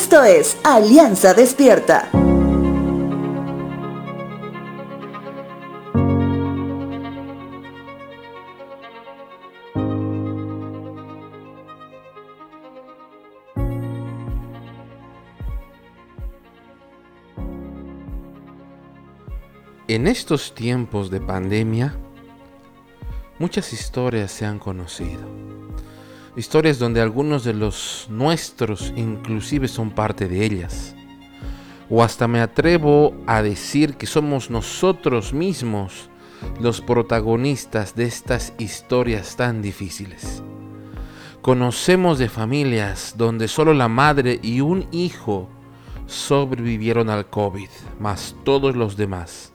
Esto es Alianza Despierta. En estos tiempos de pandemia, muchas historias se han conocido. Historias donde algunos de los nuestros inclusive son parte de ellas. O hasta me atrevo a decir que somos nosotros mismos los protagonistas de estas historias tan difíciles. Conocemos de familias donde solo la madre y un hijo sobrevivieron al COVID, más todos los demás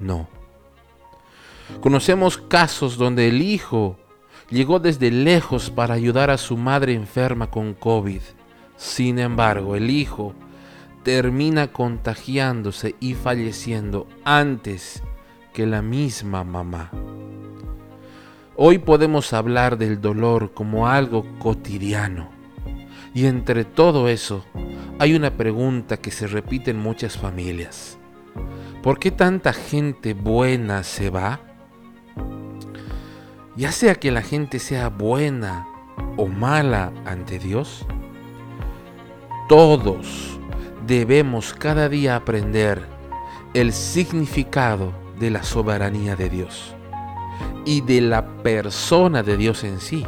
no. Conocemos casos donde el hijo llegó desde lejos para ayudar a su madre enferma con COVID. Sin embargo, el hijo termina contagiándose y falleciendo antes que la misma mamá. Hoy podemos hablar del dolor como algo cotidiano. Y entre todo eso, hay una pregunta que se repite en muchas familias. ¿Por qué tanta gente buena se va? Ya sea que la gente sea buena o mala ante Dios, todos debemos cada día aprender el significado de la soberanía de Dios y de la persona de Dios en sí.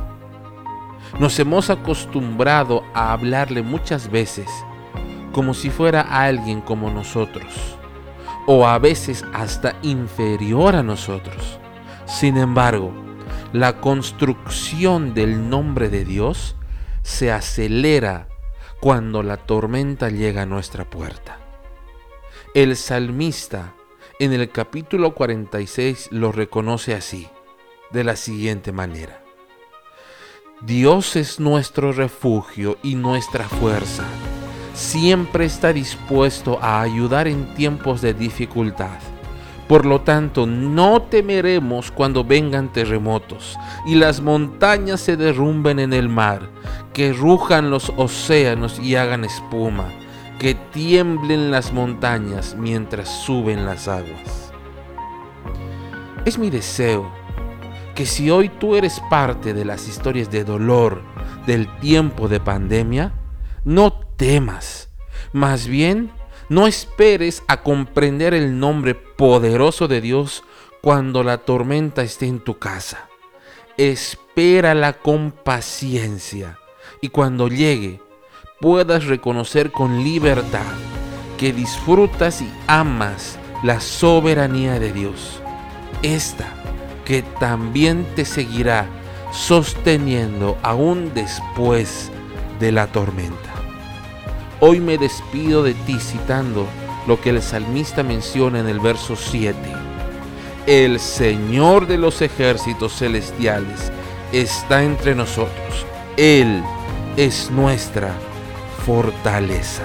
Nos hemos acostumbrado a hablarle muchas veces como si fuera alguien como nosotros o a veces hasta inferior a nosotros. Sin embargo, la construcción del nombre de Dios se acelera cuando la tormenta llega a nuestra puerta. El salmista en el capítulo 46 lo reconoce así, de la siguiente manera. Dios es nuestro refugio y nuestra fuerza siempre está dispuesto a ayudar en tiempos de dificultad. Por lo tanto, no temeremos cuando vengan terremotos y las montañas se derrumben en el mar, que rujan los océanos y hagan espuma, que tiemblen las montañas mientras suben las aguas. Es mi deseo que si hoy tú eres parte de las historias de dolor del tiempo de pandemia, no temas. Más bien, no esperes a comprender el nombre poderoso de Dios cuando la tormenta esté en tu casa. Espérala con paciencia y cuando llegue puedas reconocer con libertad que disfrutas y amas la soberanía de Dios. Esta que también te seguirá sosteniendo aún después de la tormenta. Hoy me despido de ti citando lo que el salmista menciona en el verso 7. El Señor de los ejércitos celestiales está entre nosotros. Él es nuestra fortaleza.